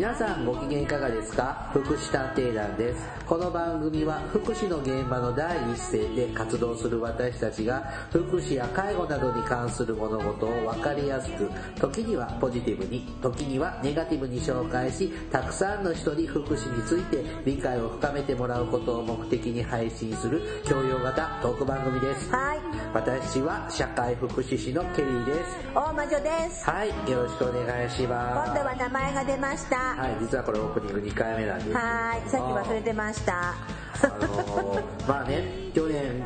皆さんご機嫌いかがですか？福祉探偵団です。この番組は福祉の現場の第一線で活動する私たちが福祉や介護などに関する物事を分かりやすく、時にはポジティブに、時にはネガティブに紹介し、たくさんの人に福祉について理解を深めてもらうことを目的に配信する教養型トーク番組です。はい。私は社会福祉士のケリーです。大魔女です。はい、よろしくお願いします。今度は名前が出ました。ははい、実はこれオープニング2回目なんですけどーい。さっき忘れてました。あのーまあね、去年、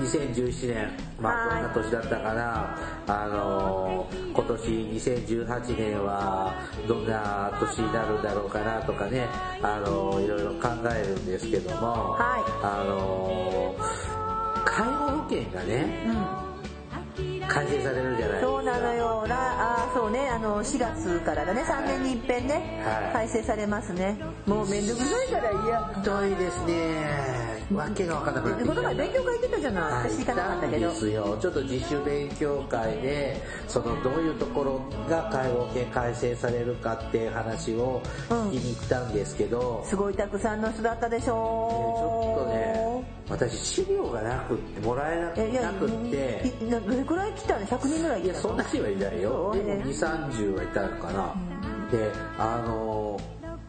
2017年、まあはいどんな年だったかな、あのー今年2018年はどんな年になるんだろうかなとかね、あのーいろいろ考えるんですけども、はいあのー介護保険がね、うん。改正されるじゃない。そうなのよ。ら、あーそうね、あの、4月からだね、3年に一遍ね、はい改正されますね。もうめんどくさいから嫌。ひどいですね。わけがわかんなくなってこの前勉強会行ってたじゃない。はい私行かなかったけど。ですよ。ちょっと自主勉強会で、そのどういうところが介護保険改正されるかっていう話を聞きに行ったんですけど、すごいたくさんの人だったでしちょょっとね、私資料がなくって、もらえなくて、どれくらい来たの ?100 人ぐらいいや、来たの？そんな人はいないよ。でも2、30はいたのかな。で、あの、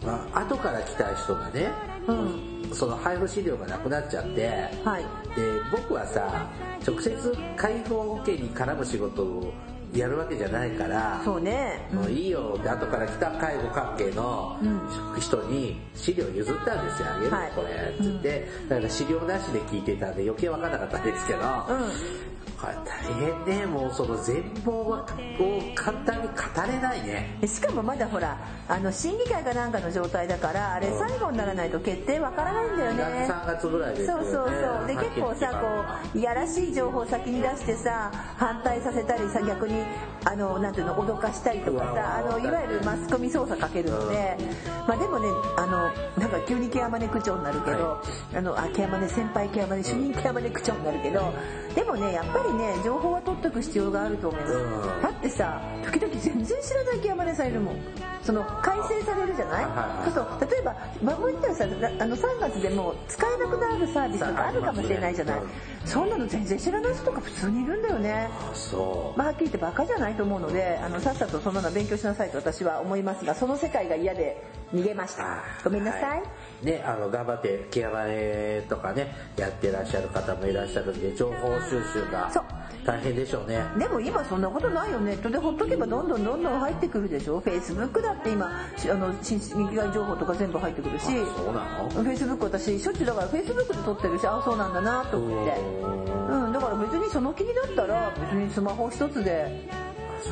まあ、後から来た人がね、うん。その配布資料がなくなっちゃって、はい。で僕はさ直接介護保険に絡む仕事をやるわけじゃないからそうね。もういいよって後から来た介護関係のうん人に資料譲ったんですよあげる、はいこれって言って、だから資料なしで聞いてたんで余計分かんなかったんですけど、うん。これ大変ねもうその全貌を簡単に語れないね。しかもまだほらあの審議会かなんかの状態だからあれ最後にならないと決定わからないんだよね。3月ぐらいですよね。そうそうそう。で結構さこういやらしい情報を先に出してさ反対させたりさ逆にあのなんていうの脅かしたりとかさあのいわゆるマスコミ操作かけるのでまあでもねあのなんか急にケアマネ区長になるけど、あのあケアマネ先輩ケアマネ主任ケアマネ区長になるけどでもねやっぱりね情報は取っとく必要があると思います、うん。だってさ時々全然知らないケアマネさんいるもん。その改正されるじゃない、そうそう。例えば守ったらさあの3月でもう使えなくなるサービスとかあるかもしれないじゃない、うんそんなの全然知らない人とか普通にいるんだよね。そう。まあ、はっきり言ってバカじゃないと思うのであのさっさとそんなの勉強しなさいと私は思いますがその世界が嫌で逃げました。ごめんなさい、はね、あの、頑張ってケアマネとかね、やってらっしゃる方もいらっしゃるんで、情報収集が大変でしょうね。でも今そんなことないよネットでほっとけばどんどんどんどん入ってくるでしょ。Facebook だって今しあの新劇外情報とか全部入ってくるし。そうなの？Facebook 私しょっちゅうだから Facebook で撮ってるしあそうなんだなと思って。うんだから別にその気になったら別にスマホ一つで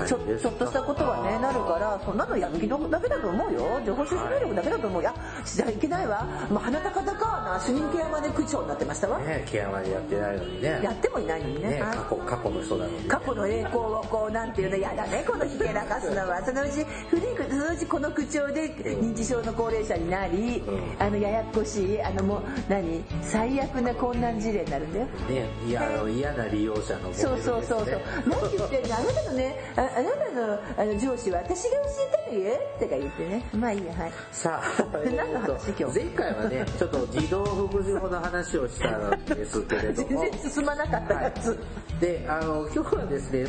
ちょちょっとしたことはねなるからそんなのやる気だけだと思うよ。情報収集能力だけだと思う。いやじゃいけないわ。もう鼻高々な主任ケアマネ区長になってましたわ。ね、ケアマネやってないのにね。やってもいないのにね。ね、はい過去、過去の人なのに。過去の栄光をこうなんていうのやだねこのひけらかすのは。そのうち古いそのうちこの口調で認知症の高齢者になり、うん。あのややこしいあのもう何？最悪な困難事例になるんだよ。ね、いや、あの、嫌な利用者のね。そうそうそうそう。何言ってんのあなたのねああなたのあの上司は私が教えたのよとか言ってね。まあいいやはい。さあ、何の話今日前回はね、ちょっと児童福祉法の話をしたんですけれど全も。然進まなかった。やつ、で、あの、今日はですね、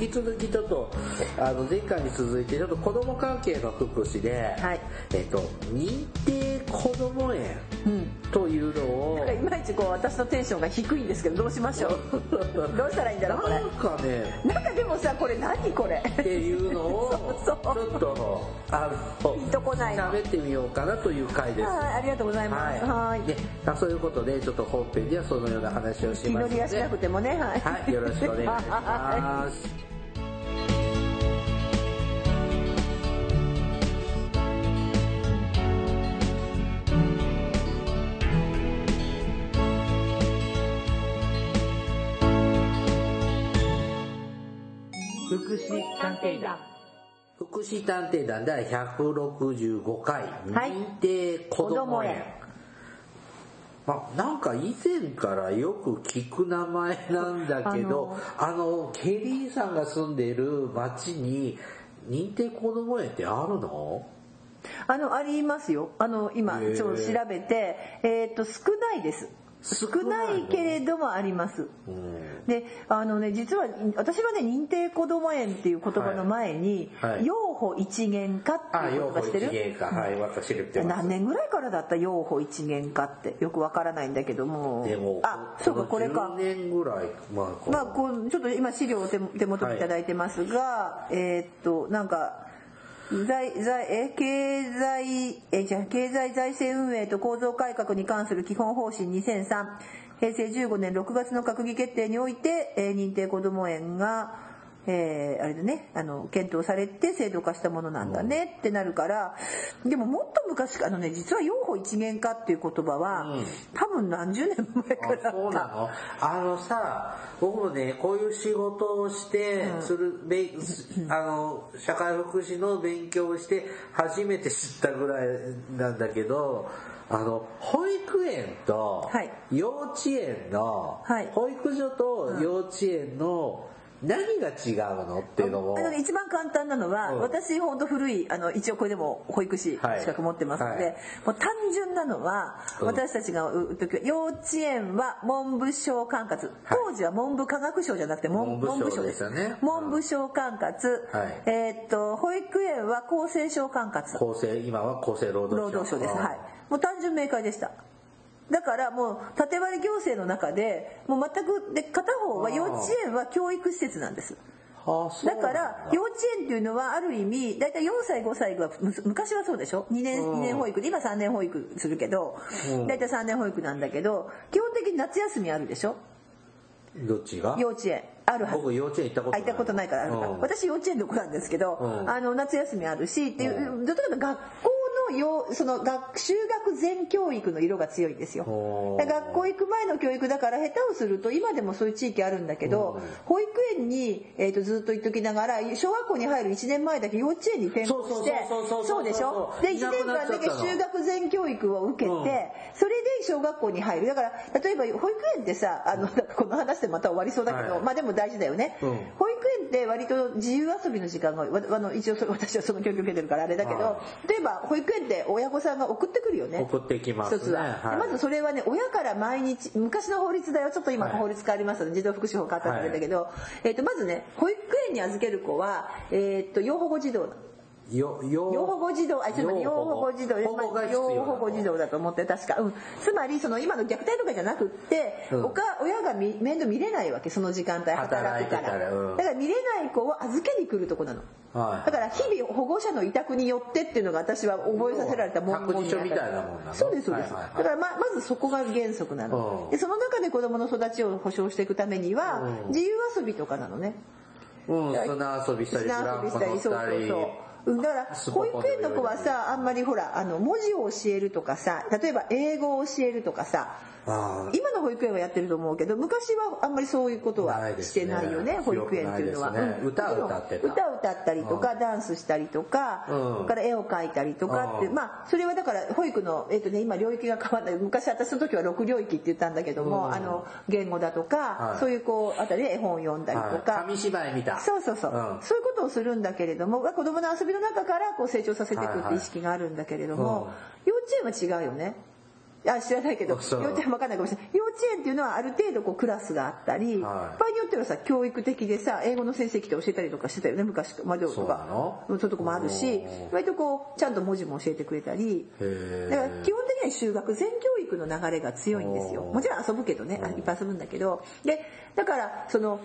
引き続きちょっと、あの、前回に続いて、ちょっと子供関係の福祉で、はい。えっと、認定子供園うん。というのをなんか、いまいちこう私のテンションが低いんですけどどうしましょう？どうしたらいいんだろうこれ。なんかね、なんかでもさこれ何これ？っていうのを、ち そうそう。ょっと、あの、ピンとこないの。喋ってみようかなという回です。はいありがとうございます。はい。で、まあそういうことで、ちょっと本編ではそのような話をします。ので、りがしなくてもねはい、はい、よろしくお願いします。福祉探偵団福祉探偵団第165回、はい。認定子ども園。まあ、なんか以前からよく聞く名前なんだけど、あの、ケリーさんが住んでいる町に認定こども園ってあるの？あのありますよ。あの今ちょっと調べてえーっと少ないです少ないけれどもあります。うん。であのね実は私はね認定こども園っていう言葉の前にはいはい。養護一元化ってあ、いう言葉してる？はい。何年ぐらいからだった？養護一元化って。よくわからないんだけども。あそうかこれか。10年ぐらい前か。まあこうちょっと今資料を手手元にい。ただいてますが、えーっとなんか財財え経済えじゃ経済財政運営と構造改革に関する基本方針2003平成15年6月の閣議決定において、え認定こども園がえーあれでねあの検討されて制度化したものなんだねってなるからでももっと昔からあのね実は養護一元化っていう言葉は、うん。多分何十年前から。だあそうなの？あのさ僕もねこういう仕事をしてする、べあの社会福祉の勉強をして初めて知ったぐらいなんだけどあの保育園とはい。幼稚園の、はい。保育所と幼稚園の何が違うのっていうのもあのね、一番簡単なのは、うん。私ほんと古いあの一応これでも保育士はい資格持ってますので、はい。もう単純なのは、うん。私たちがう時は幼稚園は文部省管轄当時は文部科学省じゃなくて文文部省文ですよね文部省管轄、はいえーっと保育園は厚生省管轄厚生今は厚生労働省労働省ですはいもう単純明快でしただからもう縦割り行政の中でもう全くで片方は幼稚園は教育施設なんです。だ。から幼稚園っていうのはある意味大体4歳5歳がむ昔はそうでしょ？2年うん。2年保育。で今3年保育するけどうん。大体3年保育なんだけど基本的に夏休みあるでしょ？どっちが？幼稚園。あるはず。僕幼稚園行ったことない。あ行ったことないからあるか。ら、うん。私幼稚園の子なんですけど、うん。あの夏休みあるしっていう、う例えば学校のよその学修学前教育の色が強いんですよ。学校行く前の教育だから下手をすると今でもそういう地域あるんだけど、うん。保育園に、えー、とずっと行っときながら小学校に入る1年前だけ幼稚園に転校してそうでしょ？で1年間だけ修学前教育を受けて、うん。それで小学校に入る。だから例えば保育園ってさあのこの話でまた終わりそうだけど、はい。まあでも大事だよね、うん。保育園って割と自由遊びの時間がわあの一応それ私はその教育受けてるからあれだけど、は例えば保育園って親御さんが送ってくるよね。送ってきますね。一つは、はい。でまずそれはね親から毎日昔の法律だよ。ちょっと今はい。法律変わりますので児童福祉法変わったんだけど、えー、とまずね保育園に預ける子は、えー、と養護護児童なのよ養養護護児童あちょっと待って養護護児童要なの。養護護児童だと思って確か、うん、つまりその今の虐待とかじゃなくって、うん。親がみ面倒見れないわけその時間帯働くから。働いてたらうん。だから見れない子を預けに来るとこなの。はい。だから日々保護者の委託によってっていうのが私は覚えさせられた文言託児所みたいなもんなの？そうですそうです、はいはいはい。だからままずそこが原則なの、うん。でその中で子供の育ちを保障していくためには、うん。自由遊びとかなのね。うん。砂遊びしたりブ砂ランコ遊びしたり。そう乗ったりそうそうう。んだから保育園の子はさあんまりほらあの文字を教えるとかさ例えば英語を教えるとかさ今の保育園はやってると思うけど昔はあんまりそういうことはしてないよね保育園っていうのは、ねうん。歌歌ってた。歌歌ったりとか、ダンスしたりとか、うん。それから絵を描いたりとかって、うん。まあそれはだから保育のえっ、とね今領域が変わった昔私の時は6領域って言ったんだけども、うん。あの言語だとか、はい。そういうこうあたりで絵本読んだりとか、はい。紙芝居見たそうそうそう、うん。そういうことをするんだけれども子供の遊びの中からこう成長させていくって意識があるんだけれども、はいはい幼稚園は違うよねあ知らないけど幼稚園わかんないかもしれない。幼稚園っていうのはある程度こうクラスがあったり、はい。場合によってはさ教育的でさ英語の先生来て教えたりとかしてたよね昔。までとかそういうとこもあるしうん割とこうちゃんと文字も教えてくれたり。だから基本的には修学全教育の流れが強いんですよ。もちろん遊ぶけどねあいっぱい遊ぶんだけど。でだからその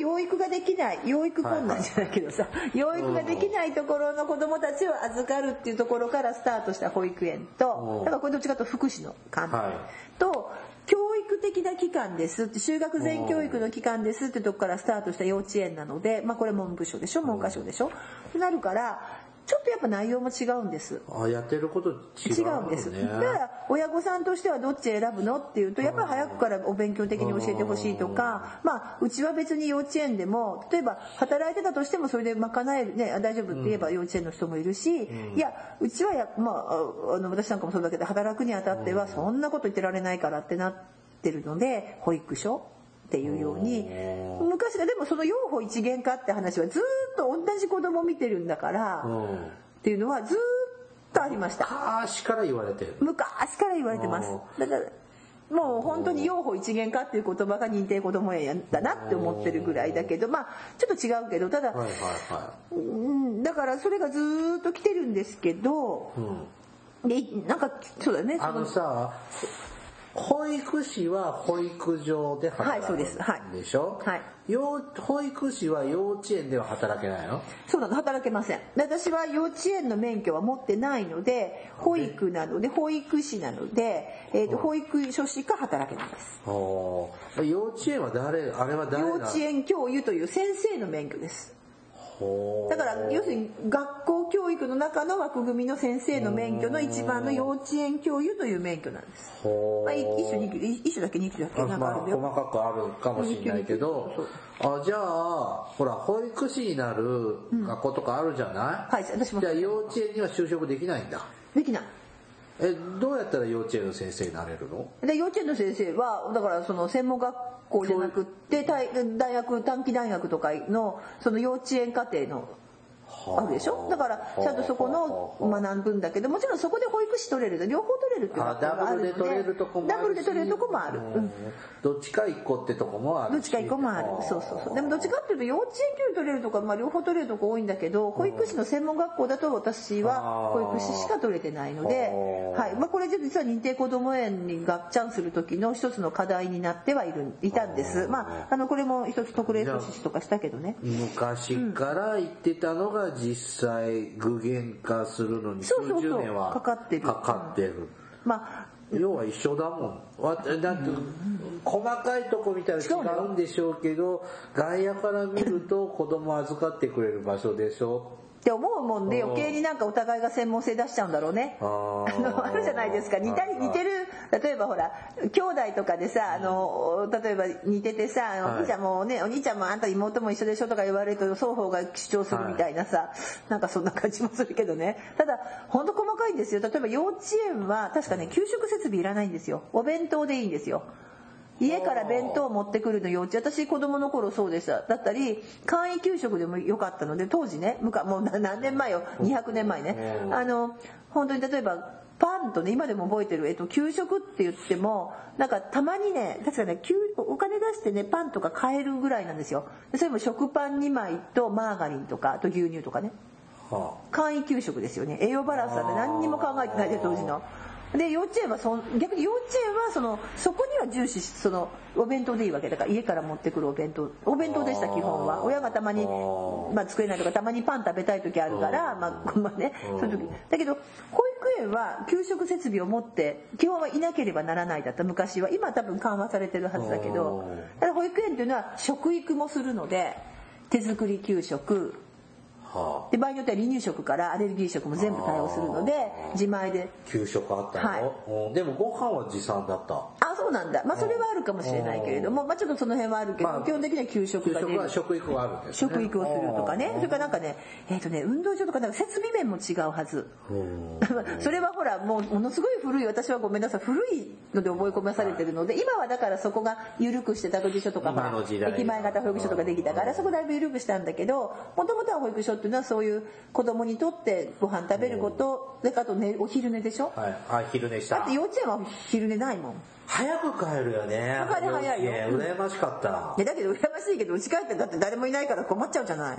養育ができない養育困難じゃないけどさ、養育ができないところの子供たちを預かるっていうところからスタートした保育園とう。んだからこれどっちかと福祉の観点、はい。と教育的な機関ですって修学前教育の機関ですってとこからスタートした幼稚園なので、まあ、これ文部省でしょ文科省でしょ。となるからちょっとやっぱ内容も違うんです。あやってること違う違うんです、ねだから親御さんとしてはどっち選ぶのっていうとやっぱり早くからお勉強的に教えてほしいとか、まあ、うちは別に幼稚園でも例えば働いてたとしてもそれで賄えるねあ大丈夫って言えば幼稚園の人もいるし、いやうちはや、まあ、ああの私なんかもそうだけど働くにあたってはそんなこと言ってられないからってなってるので保育所っていうように昔がでもその養護一元化って話はずっと同じ子供見てるんだから。うんっていうのはずっとありました。昔から言われてる。昔から言われてます。だからもう本当に養護一元化っていう言葉が認定こども園だなって思ってるぐらいだけどまあちょっと違うけどただ、はいはいはうんだからそれがずーっと来てるんですけど、でなんかそうだねいあのさ保育士は保育所で働くはいそうです。はい。でしょ、はい。幼保育士は幼稚園では働けないの？そうなの働けません。で私は幼稚園の免許は持ってないので保育なので保育士なので、えー、と保育所しか働けないです。幼稚園は誰あれは誰な幼稚園教諭という先生の免許ですだから要するに学校教育の中の枠組みの先生の免許の一番の幼稚園教諭という免許なんです。まあ、一種二種だけ二級だけあまあなんかあるんだよ。細かくあるかもしれないけどあじゃあほら保育士になる学校とかあるじゃない、はい、私も。じゃあ幼稚園には就職できないんだ。できない。えどうやったら幼稚園の先生になれるの？で幼稚園の先生はだからその専門学校じゃなくって大大学短期大学とかのその幼稚園課程のあ。るでしょ？だからちゃんとそこの学ぶんだけどもちろんそこで保育士取れると両方取れるっていうあ学校があるので。ダブルで取れるとこもあるし。ダブルで取れるとこもある、うんどっちか一個ってとこもあるし。どっちか一個もある。そうそうそう。でもどっちかっていうと幼稚園教育取れるとか、まあ、両方取れるとこ多いんだけど保育士の専門学校だと私は保育士しか取れてないので、はい。まあ、これ実は認定こども園にガッチャンする時の一つの課題になってはいるいたんです。まああのこれも一つ特例措置とかしたけどね。昔から言ってたのが実際具現化するのに数十年はかかってる。かかってる。まあ要は一緒だもん。わだって細かいとこ見たら違うんでしょうけど外野から見ると子供預かってくれる場所でしょって思うもんで余計になんかお互いが専門性出しちゃうんだろうね。あのあるじゃないですか。似たり似てる。例えばほら兄弟とかでさあの例えば似ててさ「お兄ちゃんもねお兄ちゃんもあんた妹も一緒でしょ」とか言われると双方が主張するみたいなさ、なんかそんな感じもするけどね。ただ本当細かいんですよ。例えば幼稚園は確かね給食設備いらないんですよ。お弁当でいいんですよ。家から弁当を持ってくるの幼稚。園私子供の頃そうでした。だったり簡易給食でもよかったので当時ねもうな何年前よ？200年前ね。うん。あの本当に例えばパンとね今でも覚えてる、えっと、給食って言ってもなんかたまにね確かね給お金出してねパンとか買えるぐらいなんですよ。でそれも食パン2枚とマーガリンとかあと牛乳とかね。は簡易給食ですよね。栄養バランスなんて何にも考えてないで当時の。で幼稚園はそん逆に幼稚園はそのそこには重視しそのお弁当でいいわけ。だから家から持ってくるお弁当お弁当でした基本は。親がたまに、まあ、作れないとかたまにパン食べたい時あるからまあまあねそういう時。だけど保育園は給食設備を持って基本はいなければならないだった。昔は。今は多分緩和されてるはずだけど。ただ保育園っていうのは食育もするので手作り給食で場合によっては離乳食からアレルギー食も全部対応するので自前で。給食あったの、はい。うん。でもご飯は持参だった？あそうなんだ。まあそれはあるかもしれないけれどもまあちょっとその辺はあるけど、まあ基本的には給食給食が出る。は食育はあるんですね。食育をするとかね。それからなんかねえっ、とね運動場とかなんか設備面も違うはず。うん。それはほらもうものすごい古い私はごめんなさい古いので覚え込まされてるので今はだからそこが緩くして託児所とかほら今の時代駅前型保育所とかできたからそこだいぶ緩くしたんだけどもともとは保育所っていうのはそういう子供にとってご飯食べることであとねお昼寝でしょ？はい。あ昼寝した。だって幼稚園は昼寝ないもん。早く帰るよね。帰り早いよ。羨ましかった。いやだけど羨ましいけどうち帰ってだって誰もいないから困っちゃうじゃない。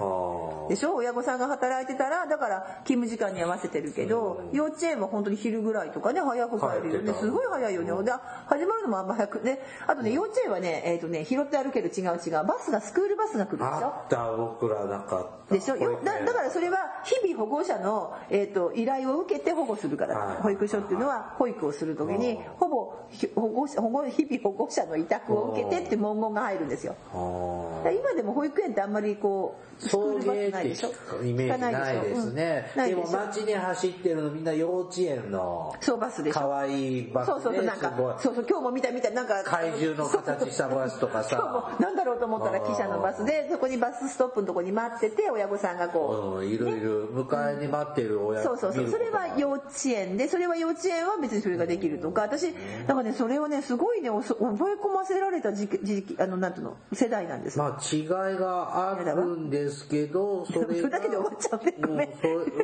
でしょ？親御さんが働いてたらだから勤務時間に合わせてるけど幼稚園は本当に昼ぐらいとかね早く帰るよ帰ってたねすごい早いよね。で始まるのもあんま早くね。あとね幼稚園はねえっ、とね拾って歩ける違う違う。バスがスクールバスが来るでしょ？あった僕らなかったでしょ？よだだからそれは日々保護者の、えー、と依頼を受けて保護するから、はい。保育所っていうのは保育をする時にほぼひ保護者保護日々保護者の委託を受けてって文言が入るんですよ。今でも保育園ってあんまりこうスクー送ルバ迎ってスないでしょイメージないですね。うん。ででしょも街に走ってるのみんな幼稚園のそうバスでしょ。可愛いバスそうそうそうなんかそうそう今日も見た見たなんか怪獣の形したバスとかさ。今日もなんだろうと思ったら汽車のバスでそこにバスストップのとこに待ってて親御さんがこう、うんいるいるる迎えに待ってる親そうそうそう。それは幼稚園でそれは幼稚園は別にそれができるとか私だからねそれをねすごいね覚え込ませられた時期時期あのなんていうの世代なんですまあ違いがあるんですけどそれだけで終わっちゃうねごめんうん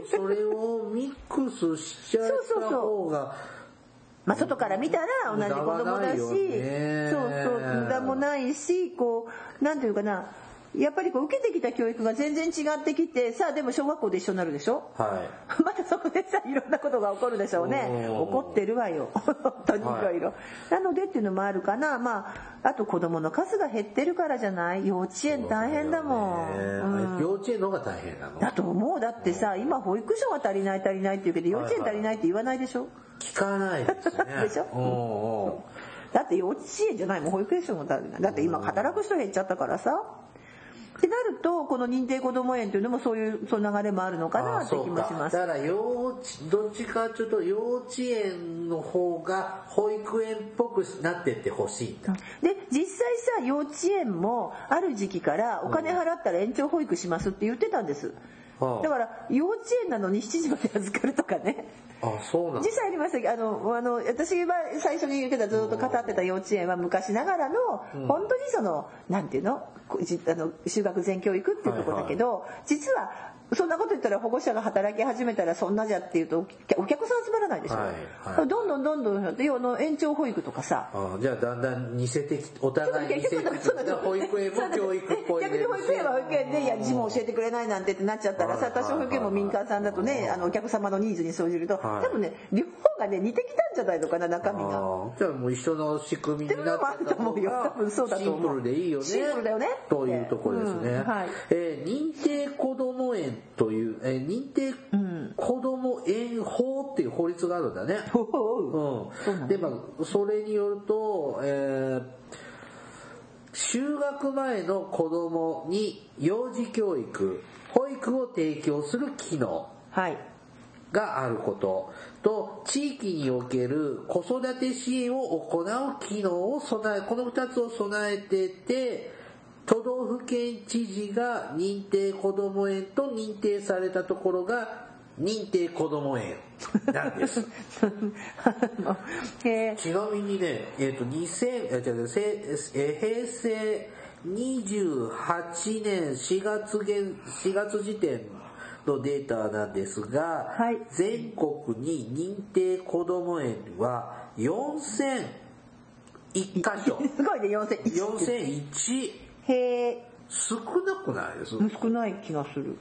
そそれをミックスしちゃった方がまあ、外から見たら同じ子供だし、そうそう無駄もないしこうなんていうかなやっぱりこう受けてきた教育が全然違ってきてさあでも小学校で一緒になるでしょ？はい。またそこでさいろんなことが起こるでしょうね。うん怒ってるわよ。本当にいろいろ。なのでっていうのもあるかな。まああと子供の数が減ってるからじゃない？幼稚園大変だもん。ね。うん。幼稚園の方が大変なの？だと思う。だってさ今保育所が足りない足りないって言うけど幼稚園足りないって言わないでしょ？聞かないですね。でしょ？うんうん。だって幼稚園じゃないもん。保育園所もだだって今働く人減っちゃったからさってなるとこの認定こども園というのもそういうその流れもあるのかなあって気もします。だから幼稚どっちかというと幼稚園の方が保育園っぽくなってってほしいんだ。で実際さ幼稚園もある時期からお金払ったら延長保育しますって言ってたんです。はあだから幼稚園なのに7時まで預かるとかね。あそうなんだ。実際ありましたあのあの私は最初に言うけどずっと語ってた幼稚園は昔ながらの、本当にそのなんていうの？あの修学前教育っていうところだけど、実はそんなこと言ったら保護者が働き始めたらそんなじゃっていうとお客さん集まらないでしょ、はいはい。どんどんどんどん要の延長保育とかさ。あじゃあだんだん似せてきお互い似せてきて保育園も教育っぽい逆に保育園は保育園でいや字も教えてくれないなんてってなっちゃったらさ多少保育園も民間さんだとねあのお客様のニーズに生じるとはい。多分ね両方がね似てきたんじゃないのかな中身が。じゃあもう一緒の仕組みになってたっていうのもあると思うよ多分そうだと思うシンプルでいいよね。シンプルだよね。というところですね、うん。はい。えー認定こども園という、えー認定こども園法っていう法律があるんだね、おうう。ん、でまあそれによると、えー就学前の子供に幼児教育保育を提供する機能はい。があること。と地域における子育て支援を行う機能を備えこの2つを備えてて都道府県知事が認定こども園と認定されたところが認定こども園なんです。ちなみにね、えっ、と、2000、え、違う違うせえ平成28年4月現、4月時点のデータなんですが、はい。全国に認定こども園は4001箇所。すごいね4001 4001へえ少なくないです。少ない気がする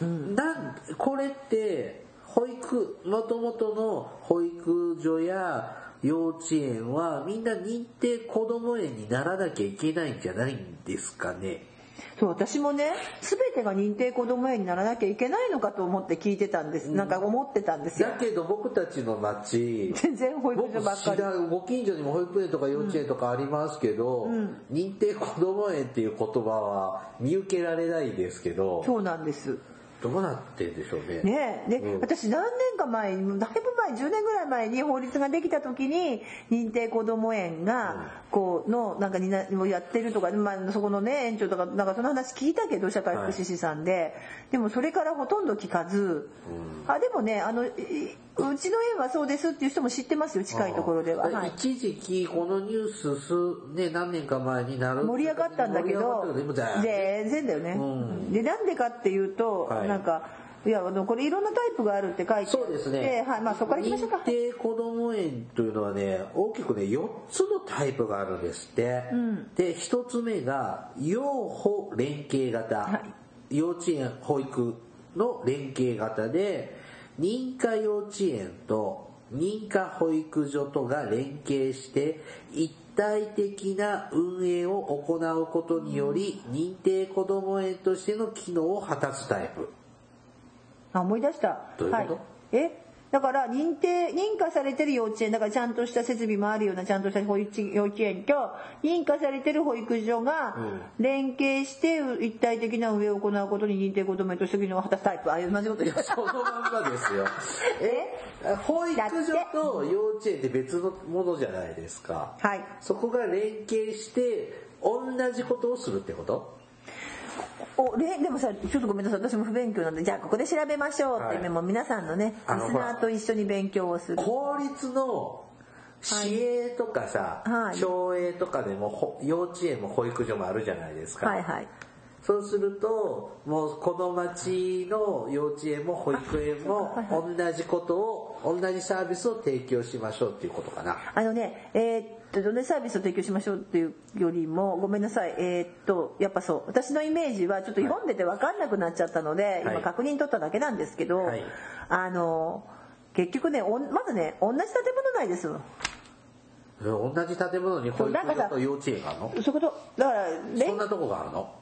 なんこれって保育もともとの保育所や幼稚園はみんな認定こども園にならなきゃいけないんじゃないんですかねそう私もね全てが認定こども園にならなきゃいけないのかと思って聞いてたんです、なんか思ってたんですよ。だけど僕たちの町全然保育僕所ばっかり。ご近所にも保育園とか幼稚園とかありますけど、認定こども園っていう言葉は見受けられないですけどそうなんですどうなってんでしょうね。ね。えで、うん。私何年か前にだいぶ前10年ぐらい前に法律ができた時に認定こども園がこうのなんかになをやってるとか、まあ、そこのね園長とかなんかその話聞いたけど社会福祉士さんで、でもそれからほとんど聞かず、あでもねあのいうちの園はそうですっていう人も知ってますよ近いところでは、はい、一時期このニュース数、ね、何年か前になる盛り上がったんだけど全全然だよね、うん。でなんでかっていうと、はい。なんかいやあのこれいろんなタイプがあるって書いてそうですね、はいまあ、そこからいきましょうか。認定こども園というのはね大きくね4つのタイプがあるんですって、で1つ目が幼保連携型、はい。幼稚園保育の連携型で認可幼稚園と認可保育所とが連携して一体的な運営を行うことにより認定こども園としての機能を果たすタイプ。あ思い出した。どういうこと？はい、え？だから認定認可されてる幼稚園だからちゃんとした設備もあるようなちゃんとした保育幼稚園と認可されてる保育所が連携して一体的な運営を行うことに認定こども園として機能を果たすタイプあ同じこと言いましたそのまんまですよ。え保育所と幼稚園って別のものじゃないですか？はい。そこが連携して同じことをするってこと？おれでもさちょっとごめんなさい。私も不勉強なんでじゃあここで調べましょうって、はい。もう皆さんのねリスナーと一緒に勉強をする。公立の市営とかさ、はい。町営とかでもほ幼稚園も保育所もあるじゃないですか、はいはい。そうするともうこの町の幼稚園も保育園も同じことを同じサービスを提供しましょうっていうことかな。あのね、えーどんなサービスを提供しましょうっていうよりも、ごめんなさい、えーっと、やっぱそう、私のイメージはちょっと読んでて分かんなくなっちゃったので、はい。今確認取っただけなんですけど、はい。あの、結局ね、まずね、同じ建物内ですよ。え同じ建物に保育所と幼稚園があるの？そういうこと、だから、連そんなとこがあるの？う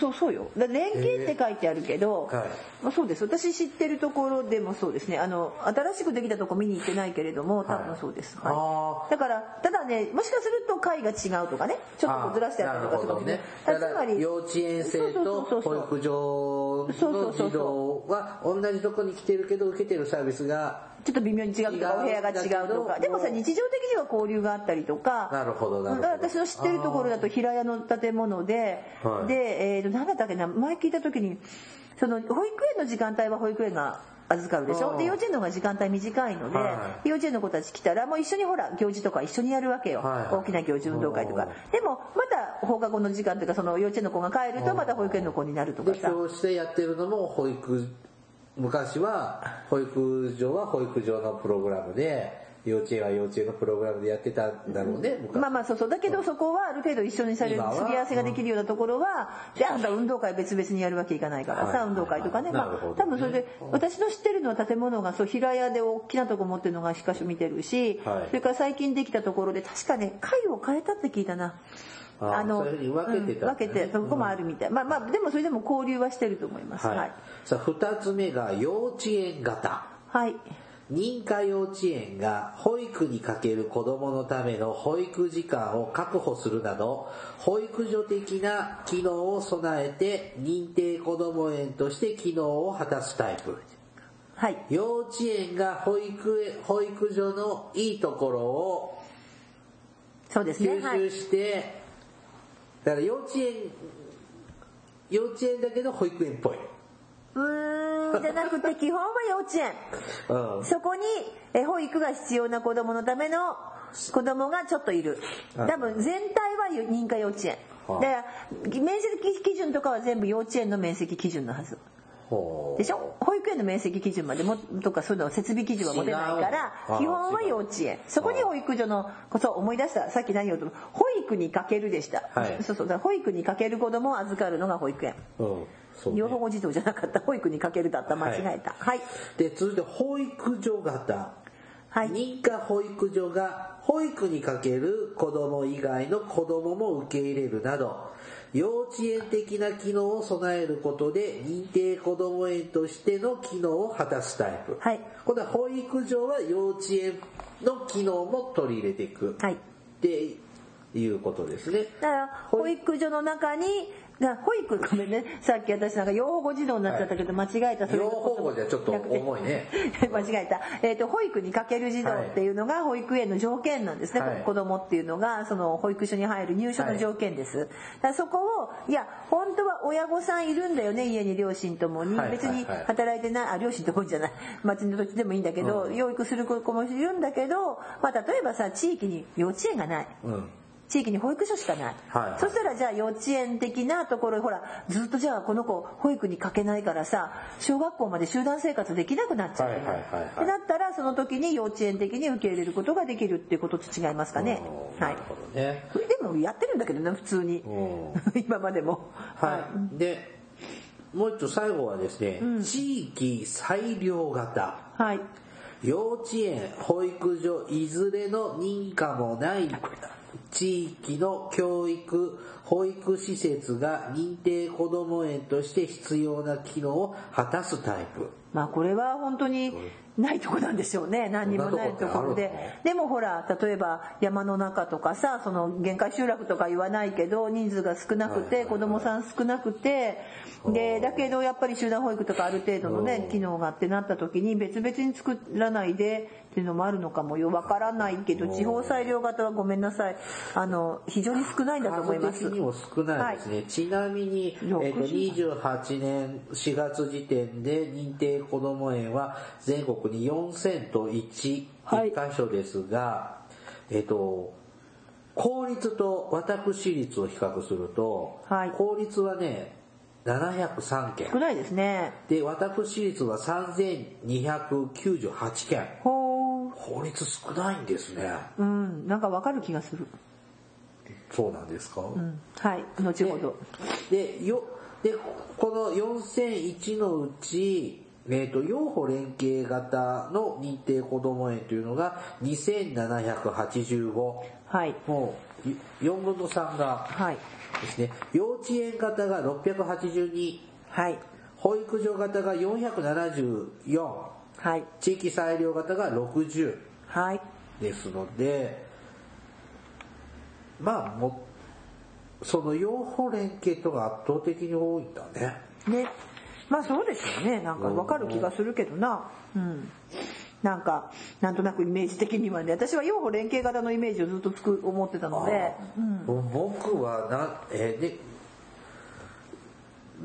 そうそうよ。だ連携って書いてあるけど、はい。まあ、そうです。私知ってるところでもそうですね。あの新しくできたとこ見に行ってないけれども多分そうです、はい。はいだからただねもしかすると階が違うとかねちょっとずらしてあったりとかするかね。だだからつまりから幼稚園生と保育所の児童は同じとこに来てるけど受けてるサービスがちょっと微妙に違うとかお部屋が違うとか。でもさ日常的には交流があったりとか。なるほどなるほどだから私の知ってるところだと平屋の建物で、はい。で、えーと、何だったっけな前聞いた時にその保育園の時間帯は保育園が預かるでしょ？で幼稚園の方が時間帯短いので、はい。幼稚園の子たち来たらもう一緒にほら行事とか一緒にやるわけよ、はい。大きな行事運動会とか。おでもまた放課後の時間というかその幼稚園の子が帰るとまた保育園の子になるとかでさ教室でやってるのも保育昔は保育所は保育所のプログラムで幼稚園は幼稚園のプログラムでやってたんだろうね、昔。まあまあそうそう。だけどそこはある程度一緒にされるすり合わせができるようなところはじゃああんた運動会別々にやるわけいかないからさはい。運動会とかね。まあ多分それで私の知ってるのは建物がそう平屋で大きなとこ持ってるのが一箇所見てるしはい。それから最近できたところで確かね階を変えたって聞いたな。あそういうふうに分けてたんだね。うん分けてそこもあるみたい。まあまあでもそれでも交流はしてると思います。はい、はい。さあ2つ目が幼稚園型。はい。認可幼稚園が保育にかける子どものための保育時間を確保するなど保育所的な機能を備えて認定こども園として機能を果たすタイプ。はい。幼稚園が保育園保育所のいいところをそうですね。吸はい。収して、だから幼稚園幼稚園だけど保育園っぽい、うーんじゃなくて基本は幼稚園。うん、そこにえ保育が必要な子供のための子供がちょっといる。はい多分全体は認可幼稚園。はあ。だから面積基準とかは全部幼稚園の面積基準のはずでしょ？保育園の面積基準までもとかそういうの設備基準は持てないから基本は幼稚園。そこに保育所のことを思い出したさっき何をと保育にかけるでした、はい。そうそう。だ保育にかける子供を預かるのが保育園。うん。そうね。養護児童じゃなかった。保育にかけるだった間違えた。はい。で続いて保育所型。はい。認可保育所が保育にかける子供以外の子供も受け入れるなど幼稚園的な機能を備えることで認定こども園としての機能を果たすタイプ、はい。今度は保育所は幼稚園の機能も取り入れていくはいっていうことですねだから保育所の中にだ保育ごめんね。さっき私なんか養護児童になっちゃったけど間違えた。それ養護護じゃちょっと重いね。間違えた、えー、と保育にかける児童っていうのが保育園の条件なんですね、はい。子供っていうのがその保育所に入る入所の条件です、だからそこをいや本当は親御さんいるんだよね家に両親ともに、はい別にはい。はい働いてないあ両親ともにじゃない。町の土地でもいいんだけど、養育する子もいるんだけど、まあ、例えばさ地域に幼稚園がない。うん地域に保育所しかない、はいはい。そしたらじゃあ幼稚園的なところほらずっとじゃあこの子保育にかけないからさ小学校まで集団生活できなくなっちゃう、はいはいはいはい。ってなったらその時に幼稚園的に受け入れることができるっていうことと違いますかね。はい。るほどね。でもやってるんだけどね普通に。う 今までも。はい。で、もう一つ最後はですね、地域裁量型。はい。幼稚園、保育所、いずれの認可もない地域の教育、保育施設が認定こども園として必要な機能を果たすタイプ。まあこれは本当にないとこなんでしょうね。何にもないところで。でもほら例えば山の中とかさその限界集落とか言わないけど人数が少なくて子供さん少なくてでだけどやっぱり集団保育とかある程度のね機能があってなった時に別々に作らないでっていうのもあるのかもよ。わからないけど地方裁量型はごめんなさい。あの非常に少ないんだと思いますにも少ないですね、はい、ちなみに、えー、と28年4月時点で認定こども園は全国に4000と 1, 1箇所ですが、はい、えっ、ー、と公立と私立を比較すると、はい、公立はね703件。少ないですね。で私立は3298件。ほ法律少ないんですね。うんなんかわかる気がするそうなんですか、うん、はい。後ほど。でよでこの4001のうちえーと、養護連携型の認定こども園というのが2785、はい、もう4分の3がですね、はい、幼稚園型が682、はい、保育所型が474はい、地域裁量型が60ですので、まあもその養護連携とが圧倒的に多いんだね。ね。まあそうですよね。なんかわかる気がするけどな。うん。なんか、なんとなくイメージ的にはね、私は養護連携型のイメージをずっとつく思ってたので。うん、僕はな、えー、で、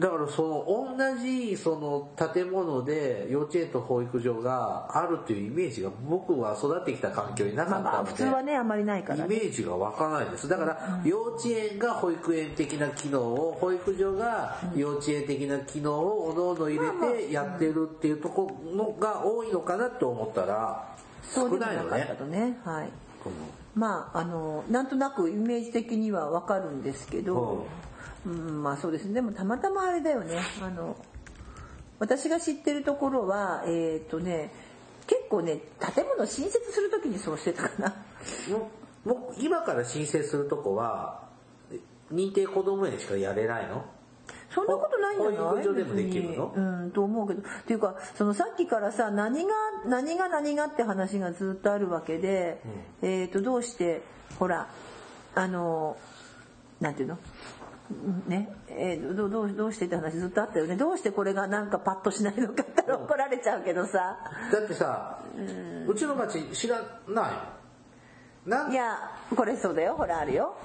だからその同じその建物で幼稚園と保育所があるっていうイメージが僕は育ってきた環境になかったので、まあ、普通はねあんまりないから、ね、イメージが湧かないです。だから幼稚園が保育園的な機能を保育所が幼稚園的な機能をおのおの入れてやってるっていうところが多いのかなと思ったら少ないのね。ね。はい。まああのなんとなくイメージ的にはわかるんですけど、うん、まあそうですね。でもたまたまあれだよね。あの私が知ってるところはえっ、ー、とね結構ね建物新設する時にそうしてたかな。もう今から申請するとこは認定こども園しかやれないの？そんなことないんじゃない？保でもできるの？うんと思うけど。っていうかそのさっきからさ何が何が何がって話がずっとあるわけで、うん、えっ、ー、とどうしてほらあのなんていうの？ね。えー、どどうどうしてって話ずっとあったよね。どうしてこれがなんかパッとしないのかって怒られちゃうけどさ。だってさ、うちの町知らない？ないやこれそうだよ。ほらあるよ。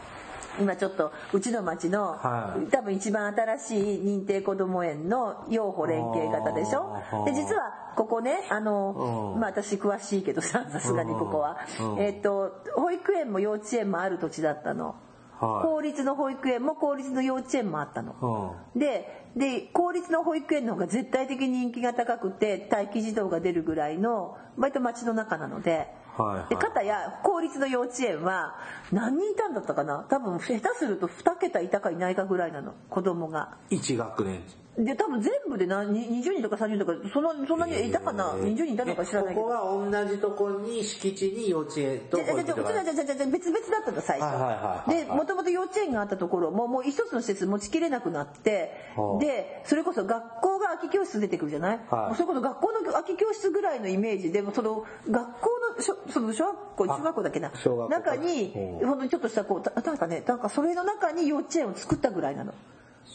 今ちょっとうちの町の、はい、多分一番新しい認定こども園の養護連携型でしょ？で実はここねあの、まあ私詳しいけどささすがにここは。えっと保育園も幼稚園もある土地だったの。はい、公立の保育園も公立の幼稚園もあったの。でで公立の保育園の方が絶対的に人気が高くて待機児童が出るぐらいの割と町の中なので。はいはい、で片や公立の幼稚園は何人いたんだったかな？多分下手すると2桁いたかいないかぐらいなの。子供が。1学年で多分全部で何20人とか30人とかそのそんなにいたかな、えー、20人いたのか知らないけど。ここは同じとこに敷地に幼稚園と保育所が別々だったの最初、はいはいはい、でもともと幼稚園があったところももう一つの施設持ちきれなくなって、はあ、でそれこそ学校が空き教室出てくるじゃない、はい、それこそ学校の空き教室ぐらいのイメージ。でもその学校のその小学校中学校だっけな？中に本当にちょっとしたこうなんかねなんかそれの中に幼稚園を作ったぐらいなの。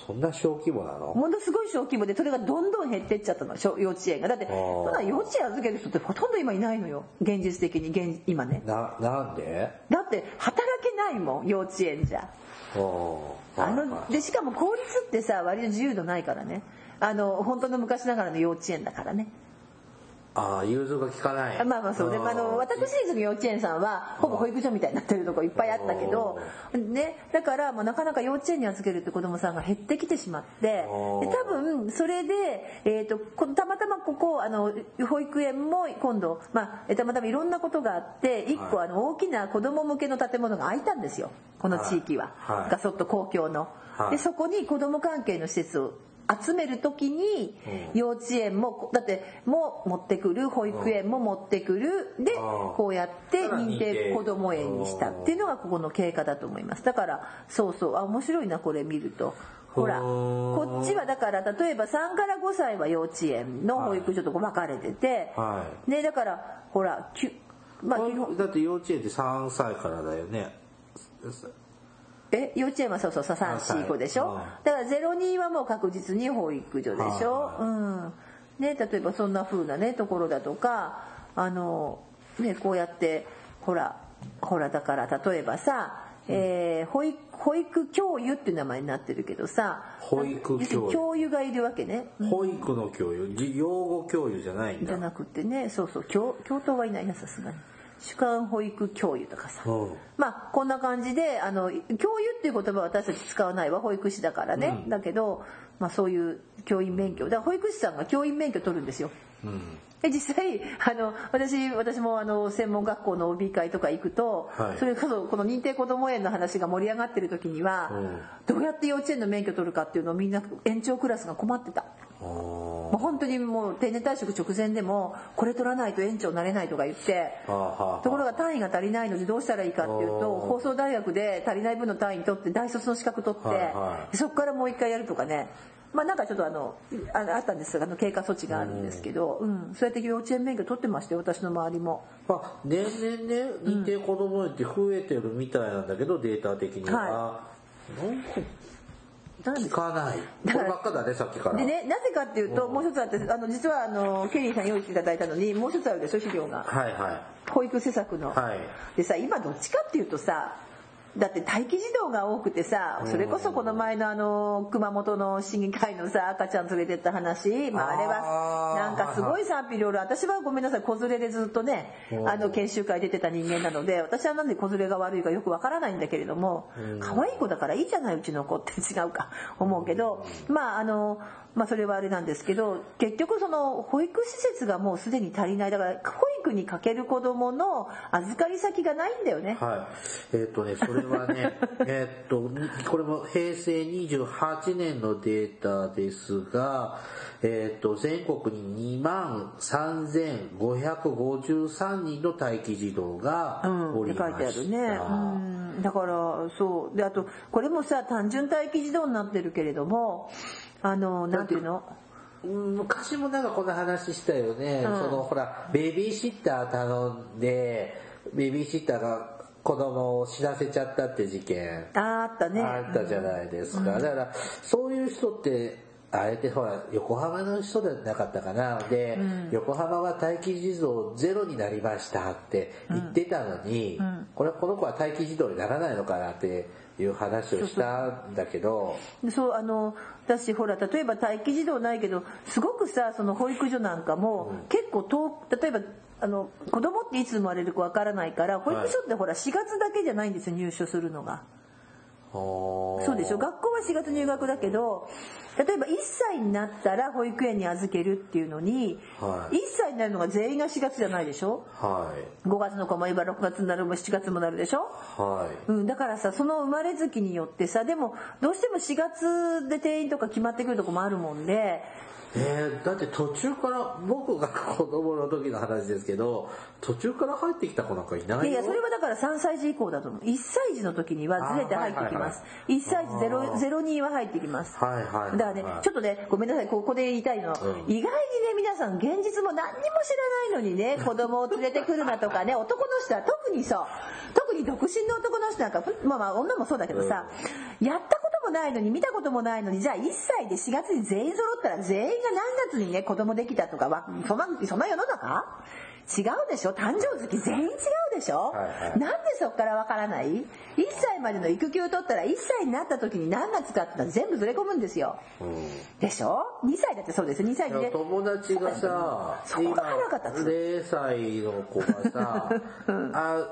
そんな小規模なの？ものすごい小規模でそれがどんどん減ってっちゃったの幼稚園が。だってそんな幼稚園預ける人ってほとんど今いないのよ。現実的に現今ね。ななんで？だって働けないもん幼稚園じゃ。あのでしかも公立ってさ割と自由度ないからね。あの本当の昔ながらの幼稚園だからねああ融通が効かない。まあまあそうであの私立の幼稚園さんはほぼ保育所みたいになってるとこいっぱいあったけどね。だからもうなかなか幼稚園に預けるって子供さんが減ってきてしまってで多分それで、えーと、たまたまここあの保育園も今度、まあ、たまたまいろんなことがあって一個あの大きな子供向けの建物が開いたんですよ。この地域は、はい。はい、ガソッと公共の。でそこに子供関係の施設を集める時に幼稚園もだっても持ってくる保育園も持ってくる。でうんこうやって認定こども園にしたっていうのがここの経過だと思います。だからそうそう。あ面白いなこれ見ると。ほらうんこっちはだから例えば3から5歳は幼稚園の保育所と分かれてて。はねだからほらまあ基本だって幼稚園って3歳からだよねえ幼稚園はそうそう345でしょ、うん。だから02はもう確実に保育所でしょ、はい。うん。ね、例えばそんな風なねところだとかあのねこうやってほらほらだから例えばさ、えー保育保育教諭っていう名前になってるけどさ保育教諭。教諭がいるわけね。保育の教諭？じ養護教諭じゃないんだ。じゃなくてねそうそう教教頭はいないなさすがに主幹保育教諭とかさ、う。んまあこんな感じであの教諭っていう言葉は私たち使わないわ。保育士だからね、だけど、まあ、そういう教員免許。だから保育士さんが教員免許取るんですよ。うんで実際あの私私もあの専門学校の OB 会とか行くと、はい。それこそこの認定こども園の話が盛り上がってる時には、うん。どうやって幼稚園の免許取るかっていうのをみんな園長クラスが困ってた。あもう本当にもう定年退職直前でもこれ取らないと園長になれないとか言ってところが単位が足りないのでどうしたらいいかっていうと放送大学で足りない分の単位取って大卒の資格取って、そこからもう一回やるとかねまあなんかちょっとあのあったんですがあの経過措置があるんですけど、うん、そうやって幼稚園免許取ってましたよ私の周りも。まあ、年々ね認定こども園って増えてるみたいなんだけど、データ的には、聞かないだからこればっかだねさっきから。でねなぜかっていうともう一つあってあの実はあのケリーさん用意していただいたのにもう一つあるでしょ資料が。はいは保育施策の。いはい。でさ今どっちかっていうとさだって待機児童が多くてさそれこそこの前のあの熊本の市議会のさ赤ちゃん連れてった話、まあ、あれはなんかすごい賛否両論。私はごめんなさい子連れでずっとねうん。あの研修会出てた人間なので私はなんで子連れが悪いかよくわからないんだけれども可愛い子だからいいじゃないうちの子って違うか思うけどまああのまあそれはあれなんですけど結局その保育施設がもうすでに足りないだから保育にかける子供の預かり先がないんだよね。はい。えっ、とね、それはね、えっと、にこれも平成28年のデータですが、えっ、と、全国に2万3553人の待機児童がうん、って書いおりました。てあるね。うん、だからそうであとこれもさ単純待機児童になってるけれどもあのなんていうの？うん昔もなんかこんな話したよね、うん。そのほらベビーシッター頼んでベビーシッターが子供を死なせちゃったって事件。ああったね。あったじゃないですか、だからそういう人ってあれってほら横浜の人じゃなかったかな。で、横浜は待機児童ゼロになりましたって言ってたのに、これこの子は待機児童にならないのかなっていう話をしたんだけど。そうあの私ほら例えば待機児童ないけどすごくさその保育所なんかも結構遠例えばあの子供っていつ生まれるかわからないから保育所ってほら4月だけじゃないんですよ入所するのが。そそうでしょ？学校は4月入学だけど例えば1歳になったら保育園に預けるっていうのに、はい。1歳になるのが全員が4月じゃないでしょ？はい。5月の子もいれば6月になるも7月もなるでしょ？はい。うん、だからさその生まれ月によってさでもどうしても4月で定員とか決まってくるとこもあるもんでえー、だって途中から僕が子供の時の話ですけど途中から入ってきた子なんかいないよ。いやそれはだから3歳児以降だと思う。1歳児の時にはずれて入ってきます、1歳児0 02は入ってきます。はいはいはいだからねちょっとねごめんなさい。ここで言いたいの、ん。意外にね皆さん現実も何にも知らないのにね 子供を連れてくるなとかね男の人は特にそう。特に独身の男の人なんかふまあまあ女もそうだけどさ、やったこともないのに見たこともないのにじゃあ1歳で4月に全員揃ったら全員が何月にね子供できたとかはそんなそんな世の中違うでしょ？誕生月全員違うでしょ、はいはい。なんでそっからわからない ?1 歳までの育休取ったら1歳になった時に何月かって全部ずれ込むんですよ。うん。でしょ ?2 歳だってそうです。2歳で。ね。友達がさそこが腹が立つ0歳の子がさ あ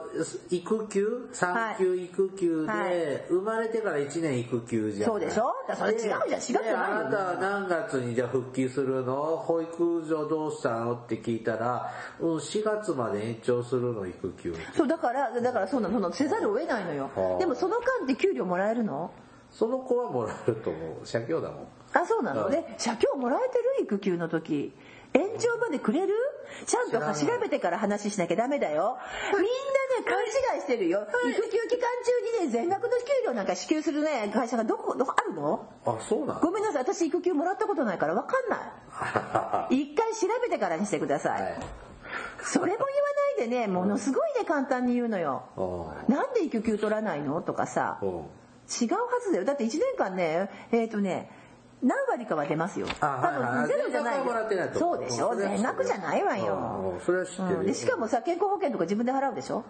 育休？産休育休で、はい。生まれてから1年育休じゃん。そうでしょ？だそれ違うじゃん。4月じゃないよであなたは何月にじゃあ復帰するの？保育所どうしたの？って聞いたら、うん、4月まで延長するの育休。そうだから、だからそうなの、そのせざるを得ないのよ。は。あ。でもその間って給料もらえるの？その子はもらえると思う。写経だもん。あそうなの、うんで社協もらえてる育休の時。延長までくれる？ちゃんと調べてから話しなきゃダメだよ。みんなね勘違いしてるよ。育休期間中にね全額の給料なんか支給するね会社がどこどこあるの？あそうなの？ごめんなさい私育休もらったことないから分かんない。一回調べてからにしてください、はいそれも言わないでねものすごいね簡単に言うのよ。うなんで育休取らないの？とかさ。違うはずだよ。だって1年間ねえっ、とね何割かは出ますよ。多分ゼロじゃないそうでしょ。全額じゃないわうん。ようん。それは知ってる。ようん。でしかもさ健康保険とか自分で払うでしょ？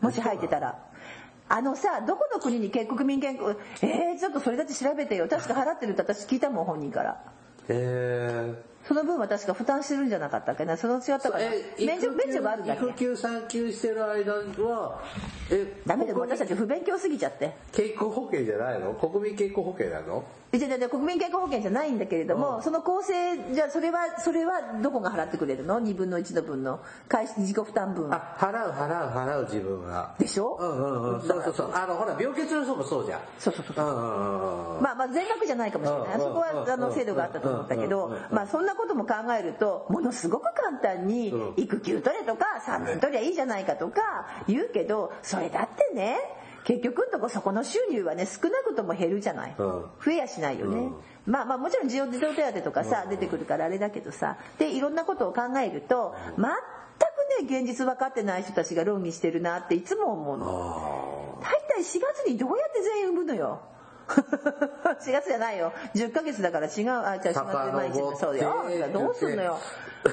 もし入ってたら。あのさどこの国に国民健康えー、ちょっとそれだって調べてよ。確か払ってるって私聞いたもん本人から。へえその分は確か負担してるんじゃなかったっけ？なその違ったかな？え免除免除があるんだっけ？育休産休してる間はえダメだよ。ここに私たち不勉強すぎちゃって。健康保険じゃないの？国民健康保険なの？じゃじゃ国民健康保険じゃないんだけれども、その構成じゃあそれはそれはどこが払ってくれるの？2分の1の分の。開始自己負担分。あ払う払う払う自分がでしょ？うんうんうん。そうそうそう。あのほら病欠の人もそうじゃん。そうそうそうそう。うんうんうんうん。まあまあ全額じゃないかもしれない。うんそこはあの制度があったと思ったけどまあそんなことも考えるとものすごく簡単にうん。育休取れとか3年取りゃいいじゃないかとか言うけどそれだってね結局のとこそこの収入はね少なくとも減るじゃない。うん。増えやしないよね。まあまあもちろん児童児童手当とかさ出てくるからあれだけどさでいろんなことを考えると全くね現実分かってない人たちが論議してるなっていつも思うの。あ大体4月にどうやって全員産むのよ4月じゃないよ。10ヶ月だから違う。あじゃあ4月で毎日そうだよ。どうすんのよ。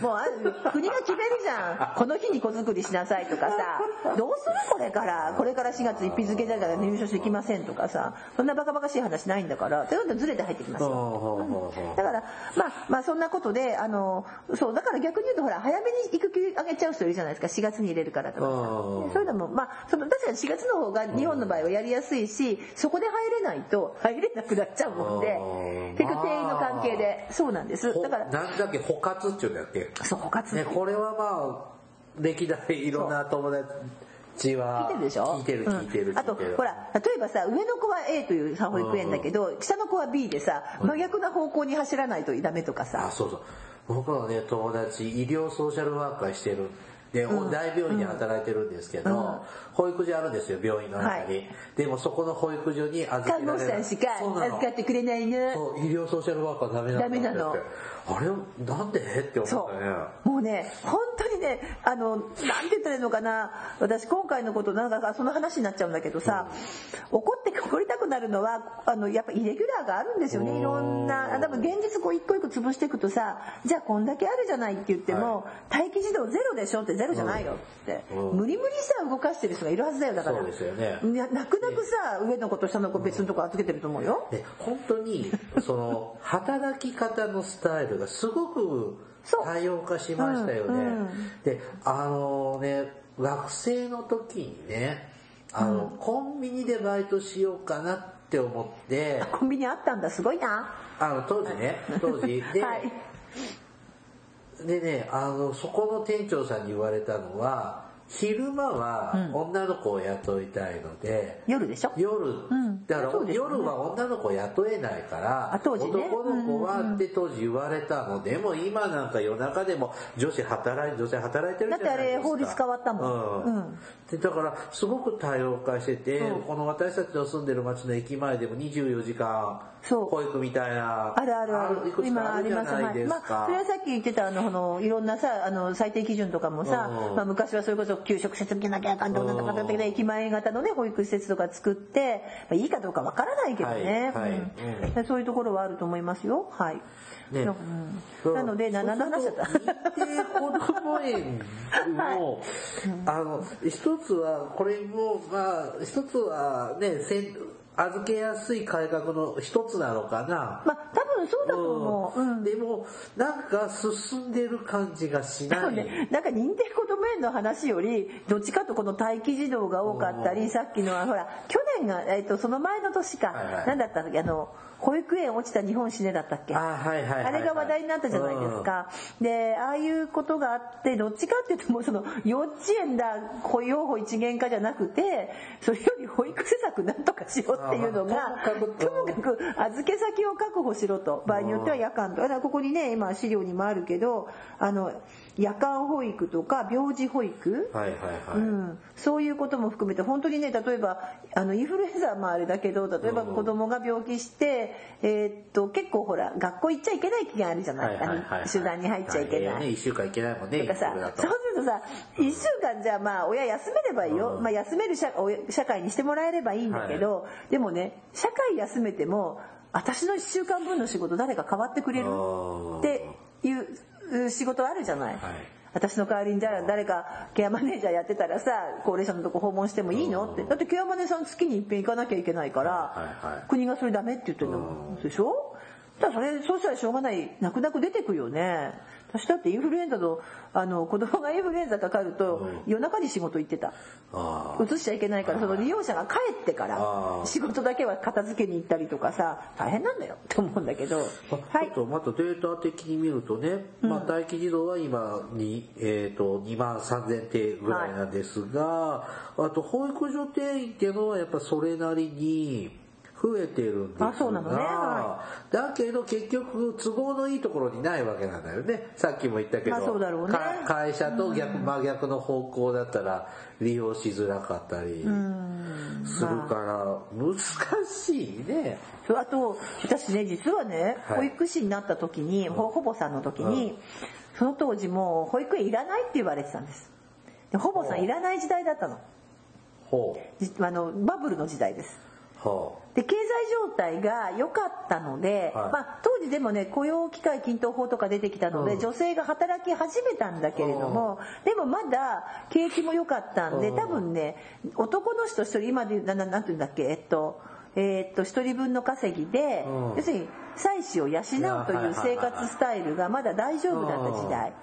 もうあ国が決めるじゃん。この日に子作りしなさいとかさ。どうするこれから。これから4月1日付だから入所してきませんとかさ。そんなバカバカしい話ないんだから。ということでずれて入ってきますあよだからまあまあそんなことであのそうだから逆に言うとほら早めに育休あげちゃう人いるじゃないですか。4月に入れるからとか。さうん。そういうのもまあその確かに4月の方が日本の場合はやりやすいしそこで入れないと入れなくなっちゃうもんでうん結局定員の関係で。そうなんです。ほだからなんだっけ補活っていうんだっけ？そう枯渇ねこれはまあ歴代いろんな友達は聞いてるでしょ？聞いてる聞いてる、うんあとほら例えばさ上の子は A というさ保育園だけど下の子は B でさ真逆な方向に走らないとダメとかあさそうそう。僕のね友達医療ソーシャルワーカーしてるで、大病院で働いてるんですけど、うん。保育所あるんですよ病院の中に、はい。でもそこの保育所に預け看護られない師さんしか預かってくれないのそう医療ソーシャルワーカーダメなんだダメなの。あれ？なんで？って思そったね。う。もうね本当にねあのなんて言ったらいいのかな。私今回のことなんかその話になっちゃうんだけどさ、怒って怒りたくなるのはあのやっぱイレギュラーがあるんですよね。いろんなあ多分現実こう一個一個潰していくとさじゃあこんだけあるじゃないって言っても、待機児童ゼロでしょってゼロじゃないよって、うん。無理無理さ動かしてる人がいるはずだよだから。そうですよね。泣く泣くさ上の子と下の子別のとこ預けてると思うよ、で本当にその働き方のスタイルがすごく多様化しましたよね、うんうん。であのね学生の時にねあの、コンビニでバイトしようかなって思ってコンビニあったんだ。すごいな。あの当時ね。当時。で、はい。でねあのそこの店長さんに言われたのは昼間は女の子を雇いたいので、夜でしょ？夜、ん。だから、ね。夜は女の子雇えないからね。男の子はって当時言われたの。でも今なんか夜中でも女子働い女性働いてるじゃないですか。だってあれ法律変わったもん。うん。うん。でだからすごく多様化してて、うん。この私たちの住んでる町の駅前でも24時間そう。保育みたいなあるあるある。いくつかあるじゃないまあ、かそれはさっき言ってたあのあのいろんなさあの最低基準とかもさ、うん。まあ、昔はそれこそ給食施設受けなきゃあかんとかなんとかなん。とかで駅前型のね保育施設とか作って、まあ、いいかどうかわからないけどね、はいはい。うん。うん。そういうところはあると思いますよ。はい。ね。う。ん。なのでな何の話だった。こども園も、あの一つはこれもまあ一つはね預けやすい改革の一つなのかな。まあ多分そうだと思う、うん。でもなんか進んでる感じがしない。ね、なんか認定こども園の話よりどっちかとこの待機児童が多かったりさっきのはほら去年が、えっとその前の年か、はいはい。何だったっけあの保育園落ちた日本死ねだったっけ？あはいはいはいはい。あれが話題になったじゃないですか、でああいうことがあってどっちかっていうともうその幼稚園だ雇用法一元化じゃなくてそれよりり保育施策なんとかしようっていうのがともかく預け先を確保しろと。場合によっては夜間と。だからここにね今資料にもあるけどあの夜間保育とか病児保育、はいはいはい、うん、そういうことも含めて本当にね例えばあのインフルエンザもあれだけど例えば子供が病気して、えーっと結構ほら学校行っちゃいけない期があるじゃない,、はいはいはいはい。集団に入っちゃいけない。ね、1週間いけないもんねとかさそうするとさ1週間じゃあまあ親休めればいいよ、まあ、休める社会にしてもらえればいいんだけど、でもね社会休めても私の1週間分の仕事誰か代わってくれるっていう仕事あるじゃない。はい。私の代わりにじゃあ誰かケアマネージャーやってたらさ高齢者のとこ訪問してもいいの？って。だってケアマネさん月に一遍行かなきゃいけないから、はいはい国がそれダメって言ってるのでしょ？だそれそうしたらしょうがない。泣く泣く出てくよね。私だってインフルエンザのあの子供がインフルエンザかかると、夜中に仕事行ってた。あー。移しちゃいけないからその利用者が帰ってから仕事だけは片付けに行ったりとかさ大変なんだよって思うんだけど。はい。ちょっとまたデータ的に見るとね、まあ、待機児童は今に、えー、と2万3000定ぐらいなんですが、あと保育所定員っていうのはやっぱそれなりに増えてるんですがあそうなのね。はだけど結局都合のいいところにないわけなんだよね。さっきも言ったけど、まあそうだろうね。か会社と逆、真逆の方向だったら利用しづらかったりするから難しいね。そうあと私ね実はねはい。保育士になった時に、ほほぼさんの時に、その当時もう保育園いらないって言われてたんです。でほぼさんいらない時代だったの。ほじあのバブルの時代です。う。はで経済状態が良かったので、はい。まあ、当時でもね雇用機会均等法とか出てきたので、うん。女性が働き始めたんだけれども、でもまだ景気も良かったんで、うん。多分ね男の人一人今で言うなななんて言うんだっけえっとえーっと一人分の稼ぎで、うん。要するに妻子を養うという生活スタイルがまだ大丈夫だった時代。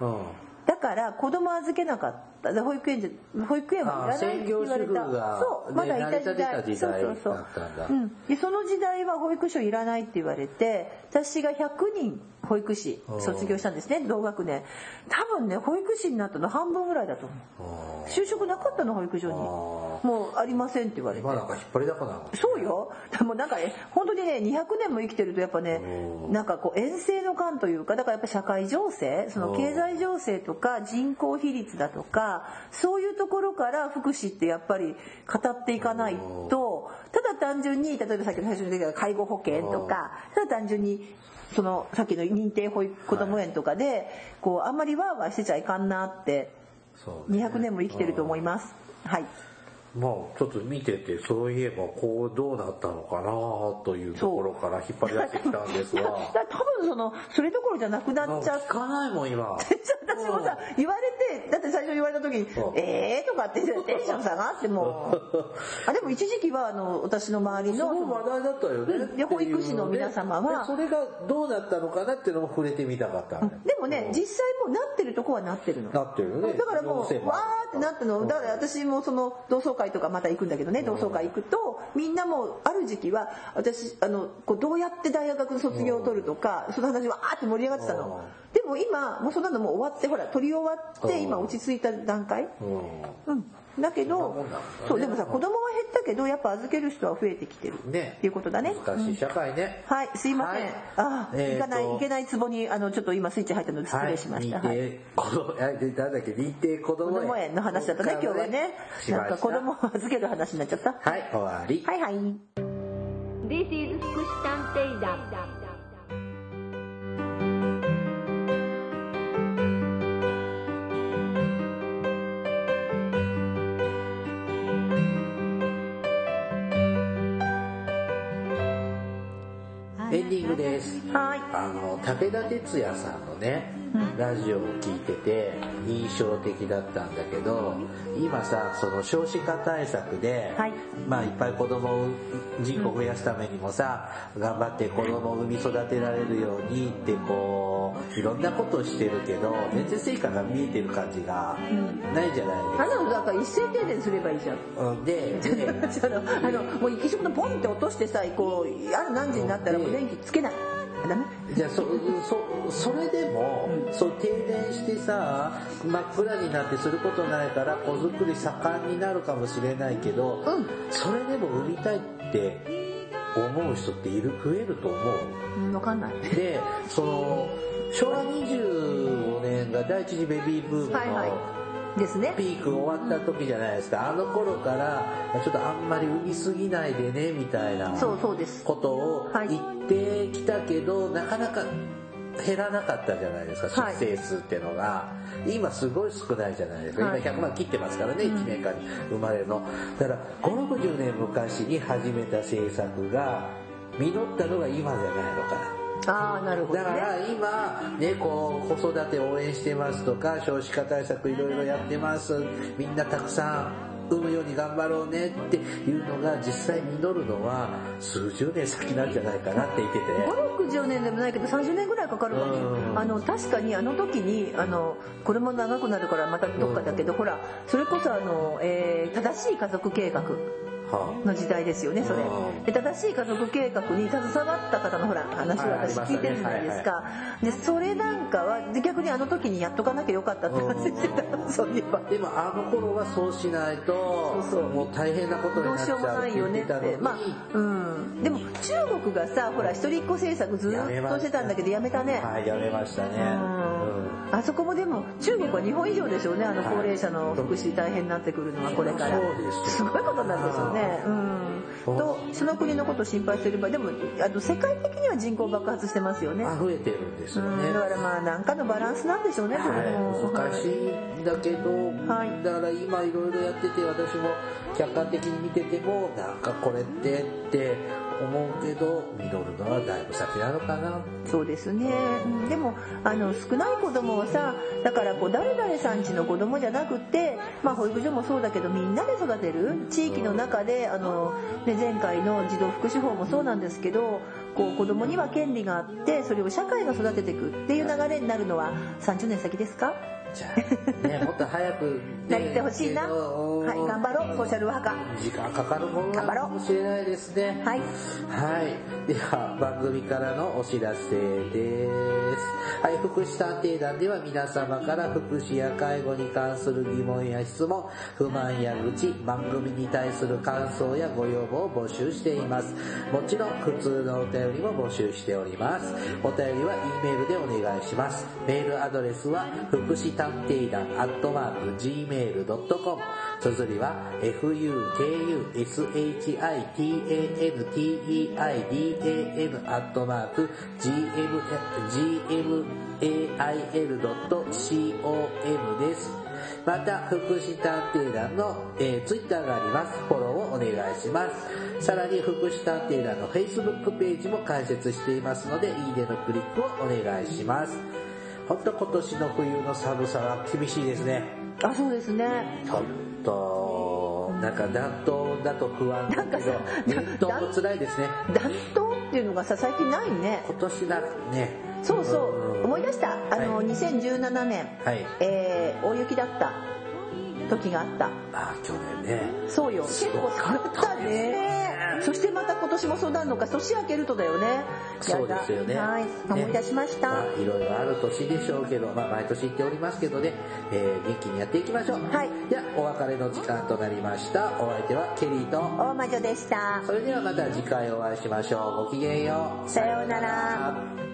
うんだから子供預けなかった。で保育園で保育園はいらないって言われた。がそうまだいた時代。そうそうそう。うん、でその時代は保育所いらないって言われて私が100人保育士卒業したんですね同学年。多分ね保育士になったの半分ぐらいだと思う。就職なかったの保育所に。あもうありませんって言われて。今なんか引っ張りだこなの。そうよ。でもなんかね本当にね200年も生きてるとやっぱねうん。なんかこう遠征の感というかだからやっぱ社会情勢その経済情勢とか人口比率だとかそういうところから福祉ってやっぱり語っていかないとただ単純に例えばさっきの最初に出た介護保険とかただ単純にそのさっきの認定保育子ども園とかでこうあんまりワーワーしてちゃいかんなってそうね。200年も生きてると思います。はいまあちょっと見ててそういえばこうどうなったのかなというところから引っ張り出してきたんです だが多分そのそれどころじゃなくなっちゃっ聞かな。いもん今私もさ言われてだって最初言われた時にう。ん「えー?」とかってテンション下がってもう。あでも一時期はあの私の周りの話題だったよねうんで保育士の皆様は。でそれがどうなったのかなっていうのも触れてみたかったのよでもね実際もうなってるとこはなってるの。なってるよね。だからもうわーってなったの。だから私もその同窓会とかまた行くんだけどね同窓会行くとみんなもある時期は私あのこうどうやって大学の卒業を取るとかその話わーって盛り上がってたの。でも今もうそんなのもう終わってほら取り終わって今落ち着いた段階。うん。うんだけどそうでもさ子供は減ったけどやっぱ預ける人は増えてきてるねっていうことだね。難しい社会ね。はいすいません、はい。あー、えーと。行かないいけないツボにあのちょっと今スイッチ入ったので失礼しました、はい、はい。認定子供あでなんだっけ認定子子供供園の話だったね今日はね。なんか子供を預ける話になっちゃった。はい終わり。はいはい。This is 福祉探偵団。エンディングです。はい。あの武田鉄矢さんのね、ラジオを聞いてて印象的だったんだけど今さその少子化対策で、はい。まあいっぱい子供を人口増やすためにもさ、頑張って子供を産み育てられるようにってこういろんなことをしてるけど全然成果が見えてる感じがないじゃないですか。あのだから一斉停電すればいいじゃん。うん。で であのもう一緒のポンって落としてさこうある何時になったらもう電気つけないダメじゃあそそそれでも、そう停電してさ真っ暗になってすることないから子作り盛んになるかもしれないけど、うん。それでも産みたいって思う人っている増えると思う。うん分かんない。でその昭和25年が第一次ベビーブームの、はいはい。ですね。ピーク終わった時じゃないですか。あの頃からちょっとあんまり産みすぎないでねみたいなそうそうです。ことをはい。言ってきたけど、なかなか減らなかったじゃないですかはい。出生数っていうのが、今すごい少ないじゃないですか、はい。今100万切ってますからね、1年間に生まれるの。だから560年昔に始めた政策が実ったのが今じゃないのかな。ああなるほどね。だから今、ね、こう、子育て応援してますとか、少子化対策いろいろやってます。みんなたくさん産むように頑張ろうねっていうのが実際実るのは数十年先なんじゃないかなって言ってて。560年でもないけど30年ぐらいかかるかもうん。あの確かにあの時にあのこれも長くなるからまたどっかだけど、ほらそれこそあの、えー正しい家族計画。はの時代ですよねそれ。正しい家族計画に携わった方のほら話を私聞いてるじゃないですか。でそれなんかはで逆にあの時にやっとかなきゃよかったって話してたそういえば。あでもあの頃はそうしないとそうそう。もう大変なことにどうしようもなっちゃうって。ないよねってまあうん。でも中国がさほら一人っ子政策ずっとしてたんだけどやめたね。はいやめましたね、うん。あそこもでも中国は日本以上でしょうねあのはい高齢者の福祉大変になってくるのはこれから。そうですすごいことなんですよねうん。とその国のことを心配してればでもあの世界的には人口爆発してますよね。あ増えてるんですよね、うん。だからまあ何かのバランスなんでしょうねはい、難しいんだけど、はい。だから今いろいろやってて私も客観的に見ててもなんかこれってって思うけど実るのはだいぶ先なのかな。そうですね、うん。でもあの少ない子供をさだからこう誰々さんちの子供じゃなくて、まあ、保育所もそうだけどみんなで育てる地域の中であの、ね、前回の児童福祉法もそうなんですけどこう子供には権利があってそれを社会が育てていくっていう流れになるのは30年先ですか？じゃあね もっと早く、ね、なってほしいな、はい、頑張ろうソーシャルワーカー時間かかるものなのかもしれないですねはいはい。では、番組からのお知らせです。はい、福祉探偵団では皆様から福祉や介護に関する疑問や質問、不満や愚痴、番組に対する感想やご要望を募集しています。もちろん、普通のお便りも募集しております。お便りは E メールでお願いします。メールアドレスは、福祉探偵団アットマーク gmail.com。綴りは fukushitanteidan アットマーク gmail.com です。また、福祉探偵団の、えー、ツイッターがあります。フォローをお願いします。さらに、福祉探偵団の Facebook ページも開設していますので、いいねのクリックをお願いします。ほんと今年の冬の寒さは厳しいですね。あそうですね。ちょっと、なんか暖冬だと不安だけど、熱冬も辛いですね。暖冬っていうのがさ最近ないね。今年だね。そうそう。うん。思い出した。あの、はい。2017年、はい。えー大雪だった。時があった。あ、去年ね。そうよ。結構寒かったねそしてまた今年もそうなるのか年明けるとだよねそうですよね。はい思い出しました、まあいろいろある年でしょうけど、まあ毎年言っておりますけどね、えー元気にやっていきましょう。はいでは、お別れの時間となりました。お相手はケリーと、大魔女でしたそれではまた次回お会いしましょう。ごきげんよう。さようなら。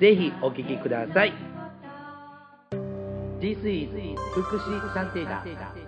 ぜひお聞きください。This is 福祉探偵団。